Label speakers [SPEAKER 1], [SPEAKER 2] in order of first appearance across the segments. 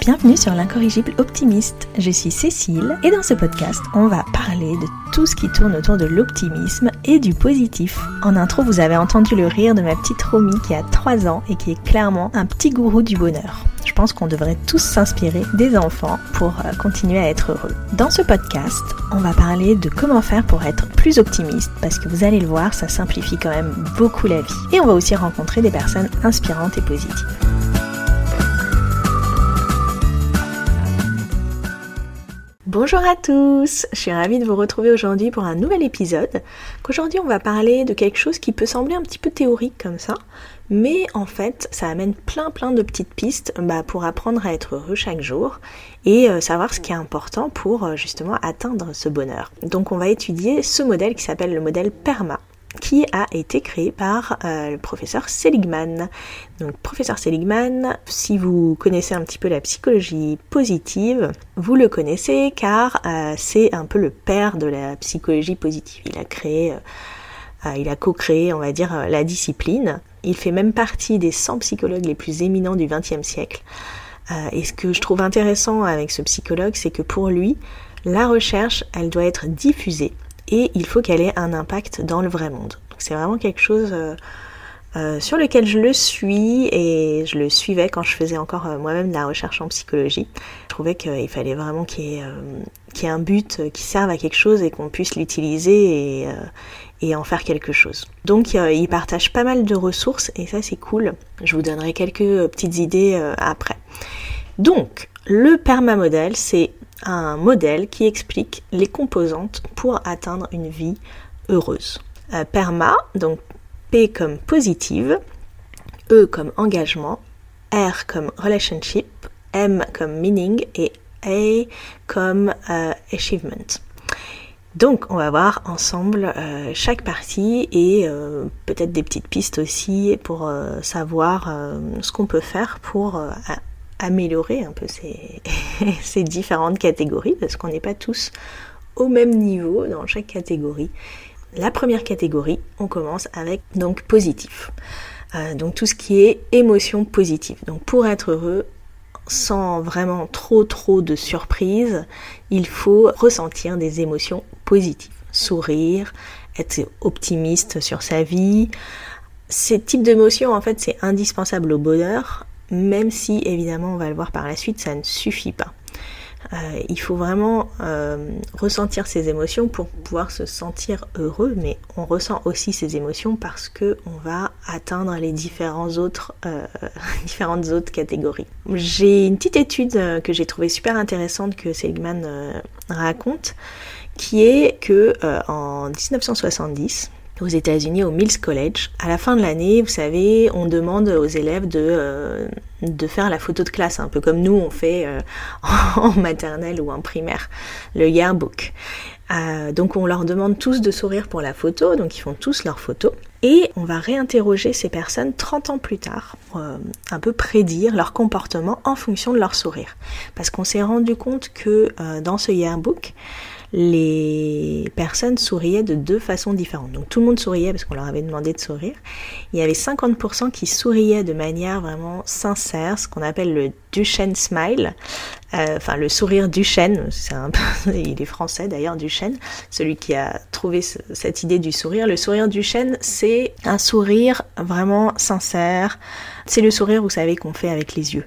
[SPEAKER 1] Bienvenue sur l'incorrigible optimiste. Je suis Cécile et dans ce podcast, on va parler de tout ce qui tourne autour de l'optimisme et du positif. En intro, vous avez entendu le rire de ma petite Romy qui a 3 ans et qui est clairement un petit gourou du bonheur. Pense qu'on devrait tous s'inspirer des enfants pour euh, continuer à être heureux. Dans ce podcast, on va parler de comment faire pour être plus optimiste parce que vous allez le voir, ça simplifie quand même beaucoup la vie. Et on va aussi rencontrer des personnes inspirantes et positives. Bonjour à tous, je suis ravie de vous retrouver aujourd'hui pour un nouvel épisode. Qu'aujourd'hui on va parler de quelque chose qui peut sembler un petit peu théorique comme ça, mais en fait ça amène plein plein de petites pistes bah, pour apprendre à être heureux chaque jour et euh, savoir ce qui est important pour euh, justement atteindre ce bonheur. Donc on va étudier ce modèle qui s'appelle le modèle PERMA qui a été créé par euh, le professeur Seligman. Donc professeur Seligman, si vous connaissez un petit peu la psychologie positive, vous le connaissez car euh, c'est un peu le père de la psychologie positive. Il a créé, euh, il a co-créé, on va dire, la discipline. Il fait même partie des 100 psychologues les plus éminents du XXe siècle. et ce que je trouve intéressant avec ce psychologue, c'est que pour lui, la recherche, elle doit être diffusée et il faut qu'elle ait un impact dans le vrai monde. C'est vraiment quelque chose euh, euh, sur lequel je le suis et je le suivais quand je faisais encore euh, moi-même de la recherche en psychologie. Je trouvais qu'il fallait vraiment qu'il y, ait un but qui serve à quelque chose et qu'on puisse l'utiliser et, et, en faire quelque chose. Donc il partage pas mal de ressources et ça c'est cool. Je vous donnerai quelques petites idées après. Donc le permamodèle c'est un modèle qui explique les composantes pour atteindre une vie heureuse. Euh, PERMA, donc P comme positive, E comme engagement, R comme relationship, M comme meaning et A comme euh, achievement. Donc on va voir ensemble euh, chaque partie et peut-être des petites pistes aussi pour savoir ce qu'on peut faire pour améliorer un peu ces, différentes catégories parce qu'on n'est pas tous au même niveau dans chaque catégorie. La première catégorie, on commence avec donc positif. Euh, donc tout ce qui est émotion positive. Donc pour être heureux, sans vraiment trop trop de surprise, il faut ressentir des émotions positives. Sourire, être optimiste sur sa vie. Ces types d'émotions, en fait, c'est indispensable au bonheur même si évidemment on va le voir par la suite, ça ne suffit pas. Euh, il faut vraiment euh, ressentir ces émotions pour pouvoir se sentir heureux, mais on ressent aussi ces émotions parce que on va atteindre les euh, différentes autres catégories. J'ai une petite étude que j'ai trouvée super intéressante que Seligman raconte, qui est que en 1970, aux États-Unis au Mills College. À la fin de l'année, vous savez, on demande aux élèves de, euh, de faire la photo de classe, un peu comme nous on fait euh, en maternelle ou en primaire, le yearbook. Euh, donc on leur demande tous de sourire pour la photo, donc ils font tous leur photo. Et on va réinterroger ces personnes 30 ans plus tard, un peu prédire leur comportement en fonction de leur sourire. Parce qu'on s'est rendu compte que dans ce yearbook, les personnes souriaient de deux façons différentes. Donc tout le monde souriait parce qu'on leur avait demandé de sourire. Il y avait 50% qui souriaient de manière vraiment sincère, ce qu'on appelle le Duchenne Smile, euh, enfin le sourire Duchenne, il est français d'ailleurs Duchenne, celui qui a trouvé cette idée du sourire. Le sourire Duchenne, c'est un sourire vraiment sincère. C'est le sourire, vous savez, qu'on fait avec les yeux.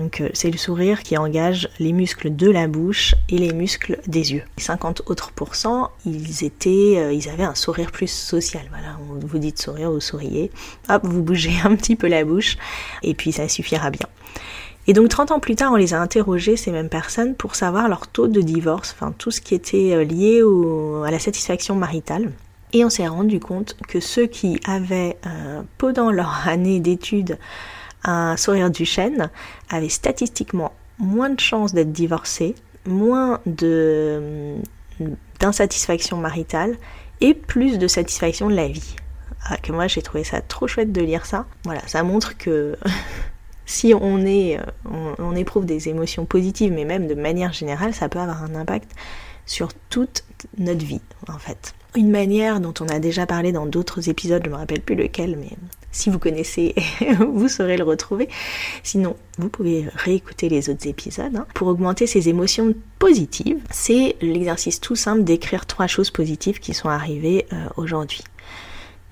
[SPEAKER 1] Donc euh, c'est le sourire qui engage les muscles de la bouche et les muscles des yeux. 50 autres pourcents, ils euh, ils avaient un sourire plus social. Voilà, vous dit de sourire, vous souriez. Hop, vous bougez un petit peu la bouche et puis ça suffira bien. Et donc 30 ans plus tard, on les a interrogés, ces mêmes personnes, pour savoir leur taux de divorce, enfin tout ce qui était euh, lié à la satisfaction maritale. Et on s'est rendu compte que ceux qui avaient, pendant leur année d'études, un sourire du chêne avait statistiquement moins de chances d'être divorcé, moins de d'insatisfaction maritale et plus de satisfaction de la vie. Ah, que moi j'ai trouvé ça trop chouette de lire ça. Voilà, ça montre que si on est on, on, éprouve des émotions positives, mais même de manière générale, ça peut avoir un impact sur toute notre vie en fait. Une manière dont on a déjà parlé dans d'autres épisodes, je me rappelle plus lequel, mais Si vous connaissez, vous saurez le retrouver. Sinon, vous pouvez réécouter les autres épisodes. Hein. Pour augmenter ses émotions positives, c'est l'exercice tout simple d'écrire trois choses positives qui sont arrivées euh, aujourd'hui.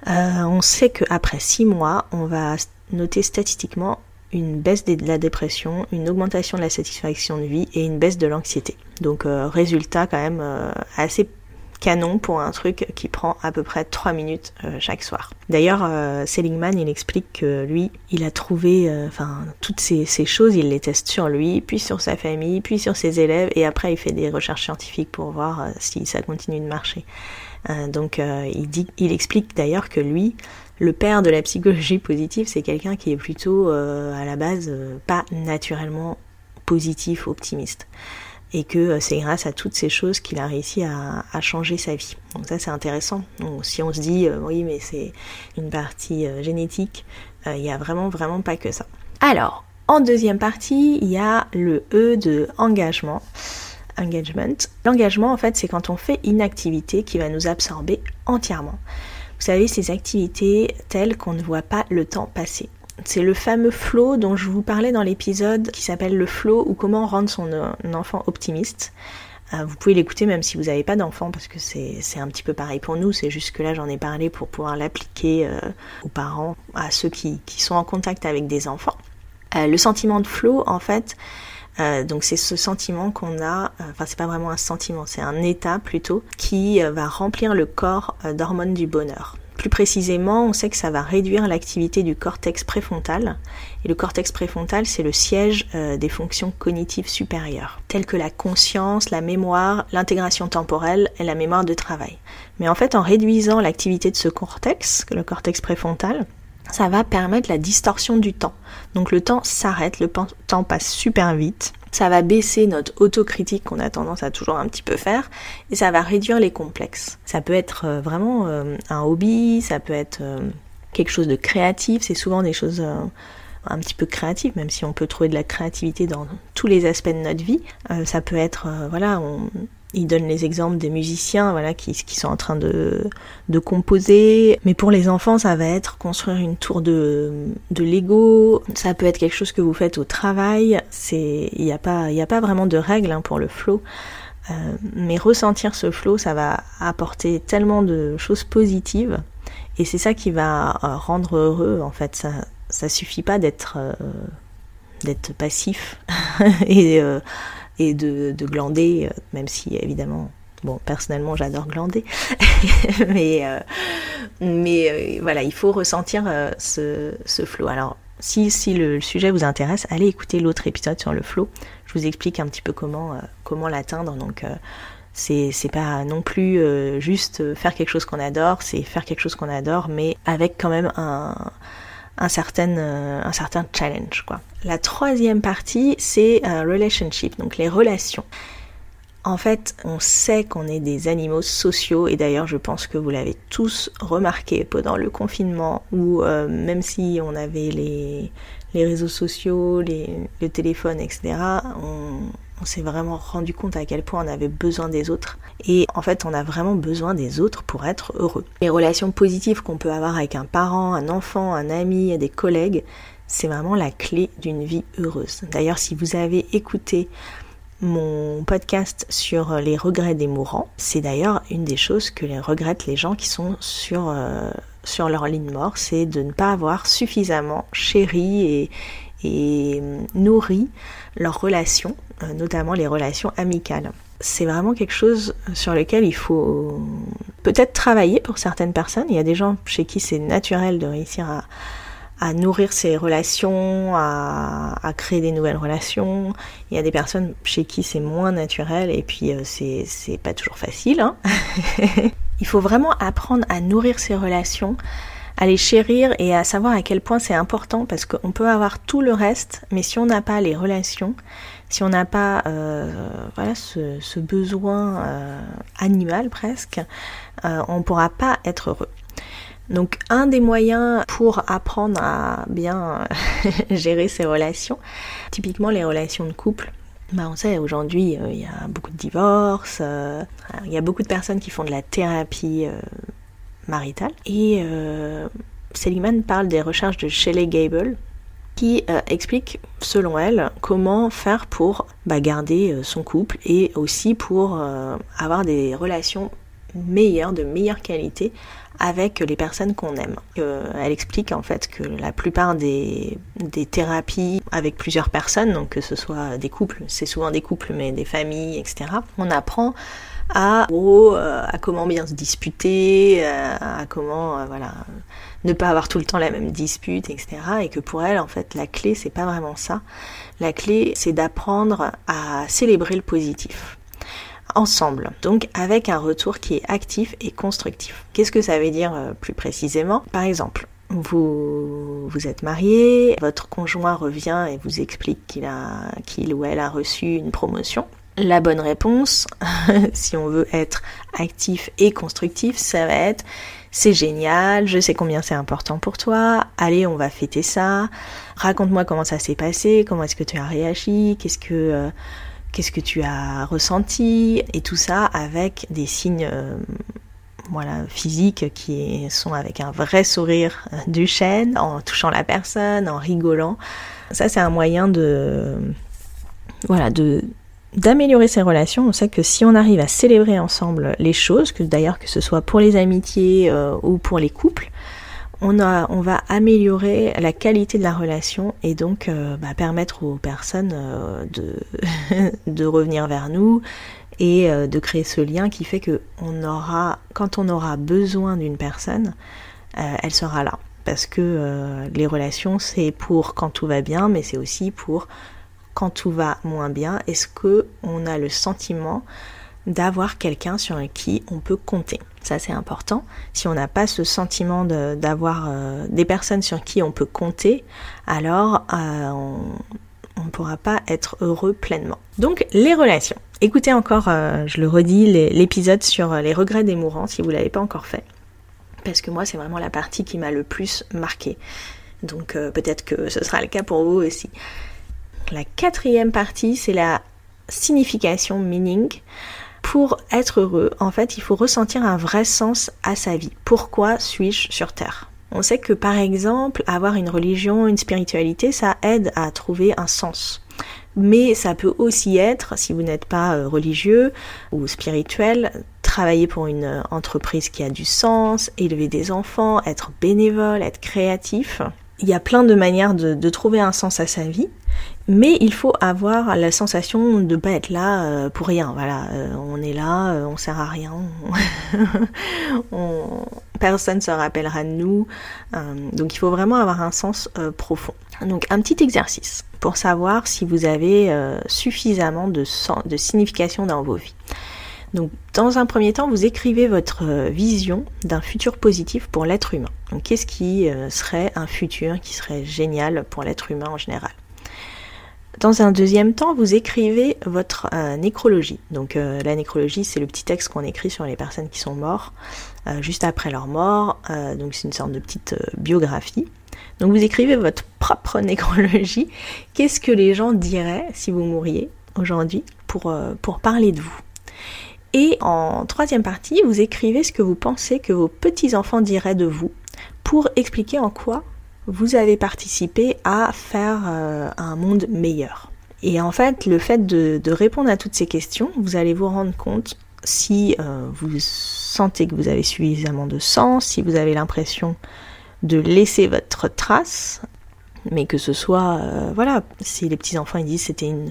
[SPEAKER 1] Euh, on sait qu'après six mois, on va noter statistiquement une baisse de la dépression, une augmentation de la satisfaction de vie et une baisse de l'anxiété. Donc euh, résultat quand même assez canon pour un truc qui prend à peu près 3 minutes euh, chaque soir. D'ailleurs, euh, Seligman, il explique que lui, il a trouvé, euh, enfin, toutes ces, choses, il les teste sur lui, puis sur sa famille, puis sur ses élèves, et après il fait des recherches scientifiques pour voir si ça continue de marcher. donc, il dit, il explique d'ailleurs que lui, le père de la psychologie positive, c'est quelqu'un qui est plutôt à la base pas naturellement positif, optimiste et que euh, c'est grâce à toutes ces choses qu'il a réussi à, changer sa vie. Donc ça c'est intéressant. Donc, si on se dit euh, oui mais c'est une partie euh, génétique, il n'y a vraiment vraiment pas que ça. Alors en deuxième partie il y a le E de engagement. Engagement. L'engagement en fait c'est quand on fait une activité qui va nous absorber entièrement. Vous savez ces activités telles qu'on ne voit pas le temps passer. C'est le fameux flow dont je vous parlais dans l'épisode qui s'appelle le flow ou comment rendre son euh, enfant optimiste. Euh, vous pouvez l'écouter même si vous n'avez pas d'enfant parce que c'est un petit peu pareil pour nous. C'est juste là j'en ai parlé pour pouvoir l'appliquer euh, aux parents, à ceux qui, sont en contact avec des enfants. le sentiment de flow en fait, donc c'est ce sentiment qu'on a, enfin c'est pas vraiment un sentiment, c'est un état plutôt qui va remplir le corps d'hormones du bonheur. Plus précisément, on sait que ça va réduire l'activité du cortex préfrontal. Et le cortex préfrontal, c'est le siège euh, des fonctions cognitives supérieures, telles que la conscience, la mémoire, l'intégration temporelle et la mémoire de travail. Mais en fait, en réduisant l'activité de ce cortex, le cortex préfrontal, ça va permettre la distorsion du temps. Donc le temps s'arrête, le temps passe super vite ça va baisser notre autocritique qu'on a tendance à toujours un petit peu faire et ça va réduire les complexes. Ça peut être euh, vraiment euh, un hobby, ça peut être euh, quelque chose de créatif, c'est souvent des choses un petit peu créatives, même si on peut trouver de la créativité dans tous les aspects de notre vie. ça peut être, voilà, on, il donne les exemples des musiciens voilà, qui, sont en train de, composer. Mais pour les enfants, ça va être construire une tour de, Lego. Ça peut être quelque chose que vous faites au travail. Il n'y a, pas, a pas vraiment de règles hein, pour le flow. Euh, mais ressentir ce flow, ça va apporter tellement de choses positives. Et c'est ça qui va euh, rendre heureux, en fait. Ça, ça suffit pas d'être euh, d'être passif et de, glander, euh, même si évidemment Bon, personnellement, j'adore glander, mais, euh, mais euh, voilà, il faut ressentir ce, ce flow. Alors, si, si le, sujet vous intéresse, allez écouter l'autre épisode sur le flow. Je vous explique un petit peu comment, comment l'atteindre. Donc, c'est, c'est pas non plus juste faire quelque chose qu'on adore, c'est faire quelque chose qu'on adore, mais avec quand même un, un certain, euh, un certain challenge. Quoi. La troisième partie, c'est euh, relationship, donc les relations. En fait, on sait qu'on est des animaux sociaux et d'ailleurs je pense que vous l'avez tous remarqué pendant le confinement où euh, même si on avait les, les réseaux sociaux, les, le téléphone, etc., on, on s'est vraiment rendu compte à quel point on avait besoin des autres. Et en fait, on a vraiment besoin des autres pour être heureux. Les relations positives qu'on peut avoir avec un parent, un enfant, un ami, des collègues, c'est vraiment la clé d'une vie heureuse. D'ailleurs, si vous avez écouté mon podcast sur les regrets des mourants, c'est d'ailleurs une des choses que regrettent les gens qui sont sur, euh, sur leur ligne mort, c'est de ne pas avoir suffisamment chéri et, et nourri leurs relations, euh, notamment les relations amicales. C'est vraiment quelque chose sur lequel il faut peut-être travailler pour certaines personnes. Il y a des gens chez qui c'est naturel de réussir à, nourrir ses relations, à, créer des nouvelles relations. Il y a des personnes chez qui c'est moins naturel et puis euh, c'est, c'est pas toujours facile. Hein il faut vraiment apprendre à nourrir ses relations à les chérir et à savoir à quel point c'est important parce qu'on peut avoir tout le reste, mais si on n'a pas les relations, si on n'a pas euh, voilà ce, besoin euh, animal presque, euh, on ne pourra pas être heureux. Donc un des moyens pour apprendre à bien gérer ses relations, typiquement les relations de couple, bah on sait aujourd'hui il y a beaucoup de divorces, il y a beaucoup de personnes qui font de la thérapie maritale. Et euh, Seligman parle des recherches de Shelley Gable, qui euh, explique, selon elle, comment faire pour bah, garder euh, son couple et aussi pour euh, avoir des relations meilleures, de meilleure qualité avec les personnes qu'on aime. elle explique en fait que la plupart des, des, thérapies avec plusieurs personnes, donc que ce soit des couples, c'est souvent des couples, mais des familles, etc., on apprend à, à comment bien se disputer, à comment voilà ne pas avoir tout le temps la même dispute, etc. Et que pour elle, en fait, la clé, c'est pas vraiment ça. La clé, c'est d'apprendre à célébrer le positif ensemble, donc avec un retour qui est actif et constructif. Qu'est-ce que ça veut dire euh, plus précisément? Par exemple, vous vous êtes marié, votre conjoint revient et vous explique qu'il a qu'il ou elle a reçu une promotion. La bonne réponse, si on veut être actif et constructif, ça va être c'est génial, je sais combien c'est important pour toi, allez, on va fêter ça, raconte-moi comment ça s'est passé, comment est-ce que tu as réagi, qu'est-ce que, euh, qu'est-ce que tu as ressenti, et tout ça avec des signes euh, voilà, physiques qui sont avec un vrai sourire du chêne, en touchant la personne, en rigolant. Ça, c'est un moyen de, voilà, de, d'améliorer ses relations. On sait que si on arrive à célébrer ensemble les choses, que d'ailleurs que ce soit pour les amitiés euh, ou pour les couples, on va améliorer la qualité de la relation et donc euh, bah, permettre aux personnes euh, de, de revenir vers nous et de créer ce lien qui fait que on aura, quand on aura besoin d'une personne, elle sera là. Parce que les relations, c'est pour quand tout va bien, mais c'est aussi pour quand tout va moins bien Est-ce que on a le sentiment d'avoir quelqu'un sur qui on peut compter? Ça c'est important. Si on n'a pas ce sentiment d'avoir euh, des personnes sur qui on peut compter, alors euh, on ne pourra pas être heureux pleinement. Donc les relations. Écoutez encore, euh, je le redis, l'épisode sur les regrets des mourants si vous ne l'avez pas encore fait. Parce que moi c'est vraiment la partie qui m'a le plus marqué. Donc peut-être que ce sera le cas pour vous aussi. La quatrième partie, c'est la signification, meaning. Pour être heureux, en fait, il faut ressentir un vrai sens à sa vie. Pourquoi suis-je sur Terre? On sait que par exemple, avoir une religion, une spiritualité, ça aide à trouver un sens. Mais ça peut aussi être, si vous n'êtes pas euh, religieux ou spirituel, travailler pour une euh, entreprise qui a du sens, élever des enfants, être bénévole, être créatif. Il y a plein de manières de, trouver un sens à sa vie, mais il faut avoir la sensation de ne pas être là euh, pour rien. Voilà, euh, on est là, euh, on sert à rien, on, personne se rappellera de nous. donc il faut vraiment avoir un sens profond. Donc un petit exercice pour savoir si vous avez suffisamment de, de signification dans vos vies. Donc, dans un premier temps, vous écrivez votre euh, vision d'un futur positif pour l'être humain. Donc, qu'est-ce qui euh, serait un futur qui serait génial pour l'être humain en général? Dans un deuxième temps, vous écrivez votre euh, nécrologie. Donc la nécrologie, c'est le petit texte qu'on écrit sur les personnes qui sont mortes juste après leur mort. donc c'est une sorte de petite biographie. Donc vous écrivez votre propre nécrologie. Qu'est-ce que les gens diraient si vous mouriez aujourd'hui pour, pour parler de vous? Et en troisième partie, vous écrivez ce que vous pensez que vos petits-enfants diraient de vous pour expliquer en quoi vous avez participé à faire euh, un monde meilleur. Et en fait, le fait de, répondre à toutes ces questions, vous allez vous rendre compte si euh, vous sentez que vous avez suffisamment de sens, si vous avez l'impression de laisser votre trace, mais que ce soit, euh, voilà, si les petits-enfants ils disent c'était une,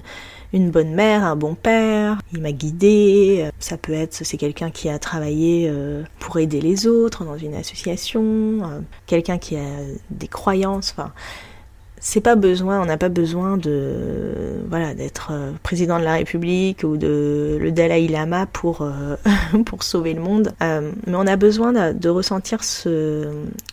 [SPEAKER 1] une bonne mère, un bon père, il m'a guidé, euh, ça peut être, c'est quelqu'un qui a travaillé euh, pour aider les autres dans une association, quelqu'un qui a des croyances, enfin, c'est pas besoin, on n'a pas besoin de voilà d'être euh, président de la République ou de le Dalai Lama pour euh, pour sauver le monde, euh, mais on a besoin de, ressentir ce,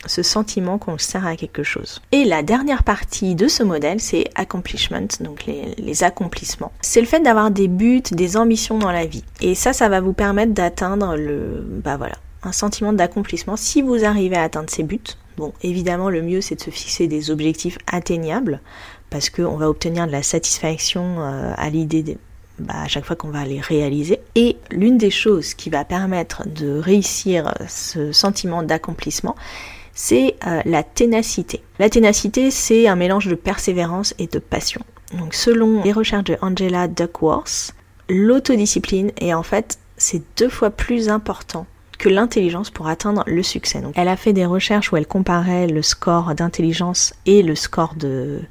[SPEAKER 1] ce sentiment qu'on sert à quelque chose. Et la dernière partie de ce modèle, c'est accomplishment, donc les, les accomplissements. C'est le fait d'avoir des buts, des ambitions dans la vie. Et ça, ça va vous permettre d'atteindre le bah voilà un sentiment d'accomplissement si vous arrivez à atteindre ces buts Bon, évidemment, le mieux, c'est de se fixer des objectifs atteignables, parce qu'on va obtenir de la satisfaction euh, à l'idée bah, à chaque fois qu'on va les réaliser. Et l'une des choses qui va permettre de réussir ce sentiment d'accomplissement, c'est euh, la ténacité. La ténacité, c'est un mélange de persévérance et de passion. Donc selon les recherches de Angela Duckworth, l'autodiscipline est en fait c'est deux fois plus important que l'intelligence pour atteindre le succès. Donc, elle a fait des recherches où elle comparait le score d'intelligence et le score de,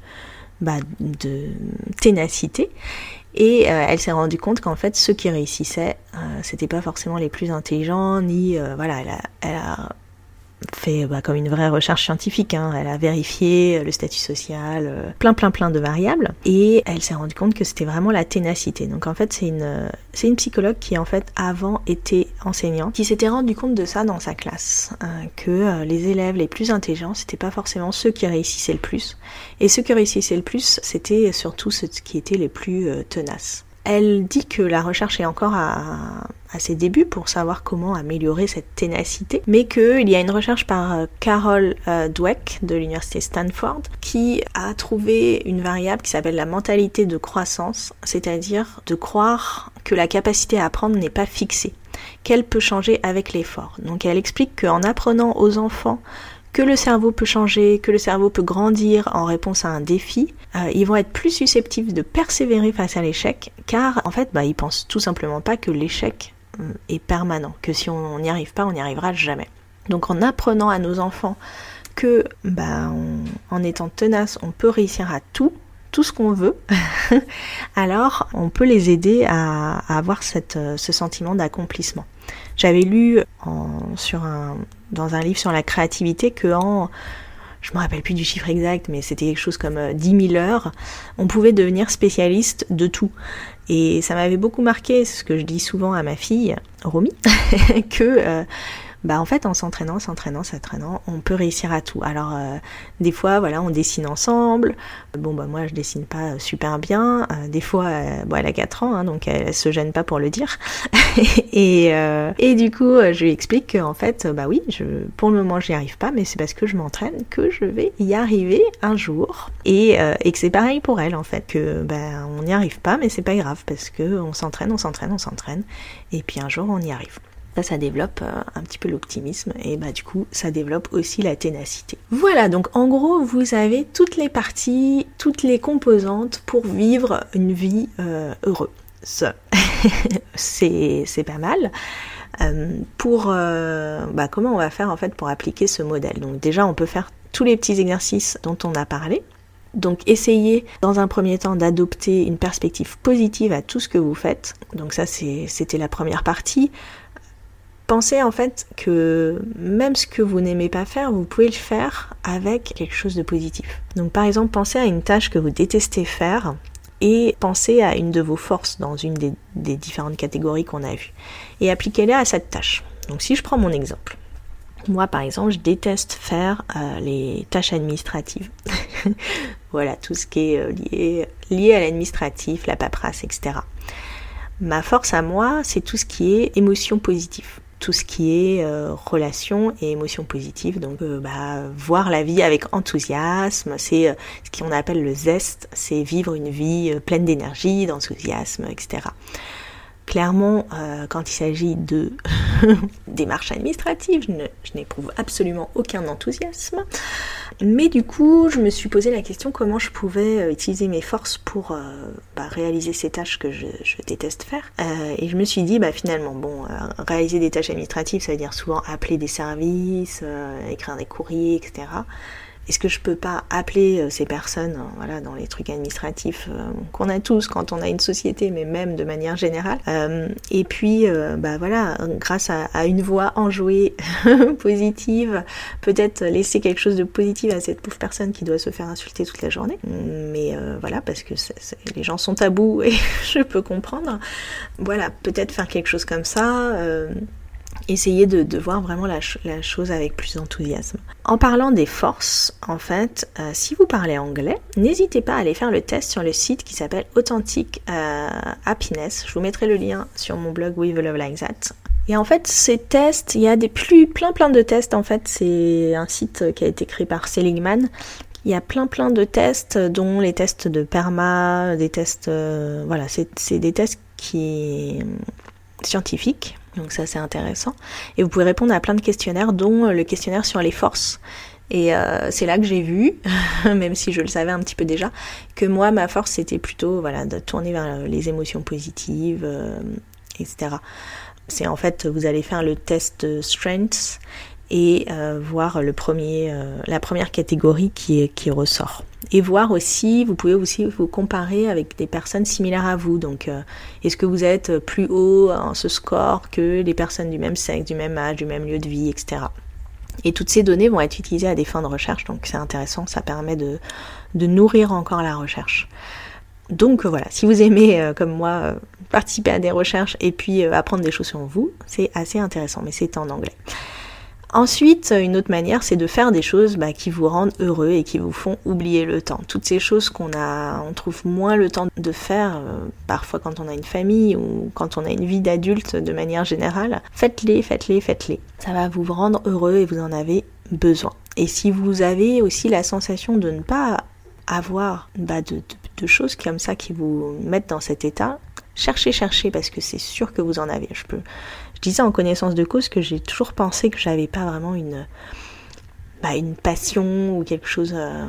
[SPEAKER 1] bah, de ténacité. Et euh, elle s'est rendue compte qu'en fait, ceux qui réussissaient, euh, c'était pas forcément les plus intelligents, ni euh, voilà, elle a, elle a fait bah, comme une vraie recherche scientifique. Hein. Elle a vérifié le statut social, euh, plein plein plein de variables, et elle s'est rendue compte que c'était vraiment la ténacité. Donc en fait, c'est une c'est une psychologue qui en fait avant était enseignante, qui s'était rendue compte de ça dans sa classe, hein, que euh, les élèves les plus intelligents, c'était pas forcément ceux qui réussissaient le plus, et ceux qui réussissaient le plus, c'était surtout ceux qui étaient les plus euh, tenaces. Elle dit que la recherche est encore à, ses débuts pour savoir comment améliorer cette ténacité, mais qu'il y a une recherche par euh, Carol euh, Dweck de l'université Stanford qui a trouvé une variable qui s'appelle la mentalité de croissance, c'est-à-dire de croire que la capacité à apprendre n'est pas fixée, qu'elle peut changer avec l'effort. Donc elle explique qu'en apprenant aux enfants que le cerveau peut changer, que le cerveau peut grandir en réponse à un défi, euh, ils vont être plus susceptibles de persévérer face à l'échec, car en fait, bah, ils pensent tout simplement pas que l'échec euh, est permanent, que si on n'y arrive pas, on n'y arrivera jamais. Donc en apprenant à nos enfants que bah, en étant tenace, on peut réussir à tout, tout ce qu'on veut, alors on peut les aider à, avoir euh, ce sentiment d'accomplissement. J'avais lu dans un livre sur la créativité que en je me rappelle plus du chiffre exact, mais c'était quelque chose comme 10 euh, 000 heures, on pouvait devenir spécialiste de tout. Et ça m'avait beaucoup marqué, ce que je dis souvent à ma fille, Romy, que euh, bah en fait en s'entraînant, s'entraînant, s'entraînant, on peut réussir à tout. Alors euh, des fois voilà, on dessine ensemble. Bon bah moi je dessine pas super bien. Euh, des fois euh, bon elle a 4 ans hein, donc elle, se gêne pas pour le dire. et, et du coup je lui explique qu'en fait bah oui, je pour le moment j'y arrive pas mais c'est parce que je m'entraîne que je vais y arriver un jour et, et que c'est pareil pour elle en fait que bah on n'y arrive pas mais c'est pas grave parce que on s'entraîne, on s'entraîne, on s'entraîne et puis un jour on y arrive. Ça, ça développe euh, un petit peu l'optimisme et bah du coup, ça développe aussi la ténacité. Voilà, donc en gros, vous avez toutes les parties, toutes les composantes pour vivre une vie euh, heureuse. c'est pas mal. Euh, pour bah, comment on va faire en fait pour appliquer ce modèle? Donc déjà, on peut faire tous les petits exercices dont on a parlé. Donc essayez dans un premier temps d'adopter une perspective positive à tout ce que vous faites. Donc ça c'était la première partie. Pensez en fait que même ce que vous n'aimez pas faire, vous pouvez le faire avec quelque chose de positif. Donc par exemple, pensez à une tâche que vous détestez faire et pensez à une de vos forces dans une des, différentes catégories qu'on a vues et appliquez-la à cette tâche. Donc si je prends mon exemple, moi par exemple, je déteste faire euh, les tâches administratives. voilà, tout ce qui est euh, lié, lié à l'administratif, la paperasse, etc. Ma force à moi, c'est tout ce qui est émotion positive tout ce qui est euh, relation et émotion positive. Donc, euh, bah, voir la vie avec enthousiasme, c'est euh, ce qu'on appelle le zeste, c'est vivre une vie pleine d'énergie, d'enthousiasme, etc. Clairement, quand il s'agit de démarches administratives, je n'éprouve absolument aucun enthousiasme. Mais du coup, je me suis posé la question comment je pouvais euh, utiliser mes forces pour euh, bah, réaliser ces tâches que je, déteste faire. Euh, et je me suis dit, bah finalement, bon, réaliser des tâches administratives, ça veut dire souvent appeler des services, écrire des courriers, etc. Est-ce que je peux pas appeler euh, ces personnes, euh, voilà, dans les trucs administratifs euh, qu'on a tous quand on a une société, mais même de manière générale. et puis, bah voilà, grâce à, une voix enjouée, positive, peut-être laisser quelque chose de positif à cette pauvre personne qui doit se faire insulter toute la journée. Mais voilà, parce que les gens sont tabous et je peux comprendre. Voilà, peut-être faire quelque chose comme ça essayer de, voir vraiment la, chose avec plus d'enthousiasme. En parlant des forces, en fait, euh, si vous parlez anglais, n'hésitez pas à aller faire le test sur le site qui s'appelle Authentic euh, Happiness. Je vous mettrai le lien sur mon blog We Love Like That. Et en fait, ces tests, il y a des plus, plein plein de tests. En fait, c'est un site qui a été créé par Seligman Il y a plein plein de tests, dont les tests de PERMA, des tests, euh, voilà, c'est des tests qui scientifiques, donc ça c'est intéressant. Et vous pouvez répondre à plein de questionnaires, dont le questionnaire sur les forces. Et euh, c'est là que j'ai vu, même si je le savais un petit peu déjà, que moi ma force c'était plutôt voilà de tourner vers les émotions positives, euh, etc. C'est en fait vous allez faire le test Strengths et euh, voir le premier, euh, la première catégorie qui, qui ressort. Et voir aussi, vous pouvez aussi vous comparer avec des personnes similaires à vous. Donc, euh, est-ce que vous êtes plus haut en ce score que les personnes du même sexe, du même âge, du même lieu de vie, etc. Et toutes ces données vont être utilisées à des fins de recherche, donc c'est intéressant, ça permet de, de, nourrir encore la recherche. Donc voilà, si vous aimez, comme moi, participer à des recherches et puis apprendre des choses sur vous, c'est assez intéressant, mais c'est en anglais. Ensuite, une autre manière, c'est de faire des choses bah, qui vous rendent heureux et qui vous font oublier le temps. Toutes ces choses qu'on a, on trouve moins le temps de faire, euh, parfois quand on a une famille ou quand on a une vie d'adulte de manière générale. Faites-les, faites-les, faites-les. Ça va vous rendre heureux et vous en avez besoin. Et si vous avez aussi la sensation de ne pas avoir bah, de, de choses comme ça qui vous mettent dans cet état, cherchez, cherchez parce que c'est sûr que vous en avez. Je peux, je disais en connaissance de cause que j'ai toujours pensé que j'avais pas vraiment une, bah, passion ou quelque chose. Euh,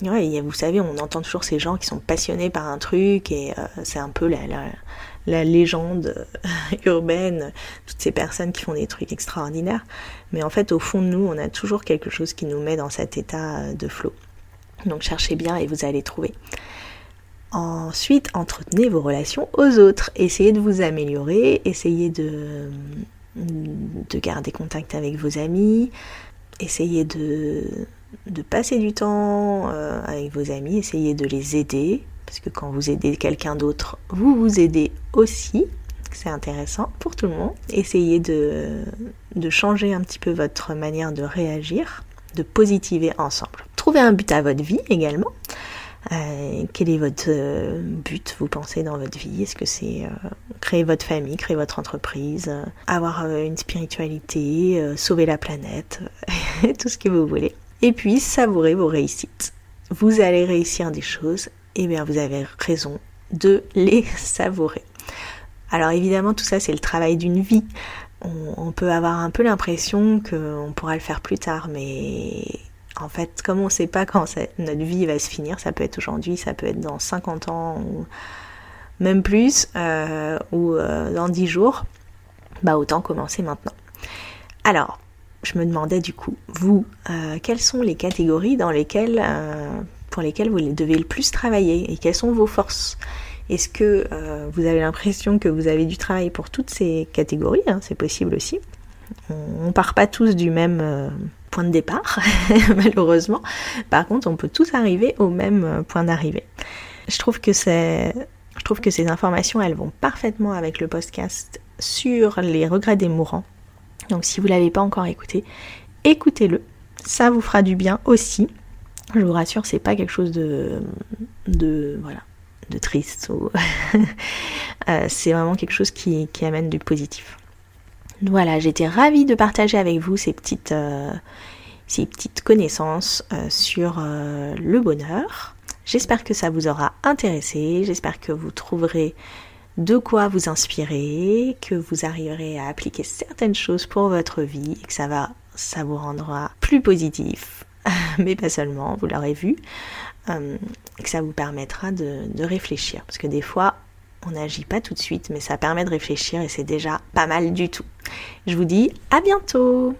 [SPEAKER 1] vous savez, on entend toujours ces gens qui sont passionnés par un truc et euh, c'est un peu la, la, légende urbaine, toutes ces personnes qui font des trucs extraordinaires. Mais en fait, au fond de nous, on a toujours quelque chose qui nous met dans cet état de flow. Donc cherchez bien et vous allez trouver. Ensuite, entretenez vos relations aux autres. Essayez de vous améliorer, essayez de, de garder contact avec vos amis, essayez de, de passer du temps euh, avec vos amis, essayez de les aider, parce que quand vous aidez quelqu'un d'autre, vous vous aidez aussi. C'est intéressant pour tout le monde. Essayez de, de changer un petit peu votre manière de réagir, de positiver ensemble. Trouvez un but à votre vie également. Euh, quel est votre euh, but, vous pensez, dans votre vie? Est-ce que c'est euh, créer votre famille, créer votre entreprise, avoir une spiritualité, sauver la planète, tout ce que vous voulez? Et puis, savourer vos réussites. Vous allez réussir des choses, et bien vous avez raison de les savourer. Alors évidemment, tout ça, c'est le travail d'une vie. On, peut avoir un peu l'impression qu'on pourra le faire plus tard, mais en fait, comme on ne sait pas quand notre vie va se finir, ça peut être aujourd'hui, ça peut être dans 50 ans ou même plus, euh, ou euh, dans 10 jours, bah autant commencer maintenant. Alors, je me demandais du coup, vous, euh, quelles sont les catégories dans lesquelles, pour lesquelles vous devez le plus travailler et quelles sont vos forces? Est-ce que vous avez l'impression que vous avez du travail pour toutes ces catégories hein, C'est possible aussi. On, ne part pas tous du même point de départ, malheureusement. Par contre, on peut tous arriver au même euh, point d'arrivée. Je trouve que c'est je trouve que ces informations, elles vont parfaitement avec le podcast sur les regrets des mourants. Donc si vous ne l'avez pas encore écouté, écoutez-le. Ça vous fera du bien aussi. Je vous rassure, c'est pas quelque chose de, de voilà, de triste. Euh, c'est vraiment quelque chose qui, qui amène du positif. Voilà, j'étais ravie de partager avec vous ces petites, euh, ces petites connaissances euh, sur euh, le bonheur. J'espère que ça vous aura intéressé, j'espère que vous trouverez de quoi vous inspirer, que vous arriverez à appliquer certaines choses pour votre vie et que ça va, ça vous rendra plus positif, mais pas seulement, vous l'aurez vu, que ça vous permettra de réfléchir. Parce que des fois, on n'agit pas tout de suite, mais ça permet de réfléchir et c'est déjà pas mal du tout. Je vous dis à bientôt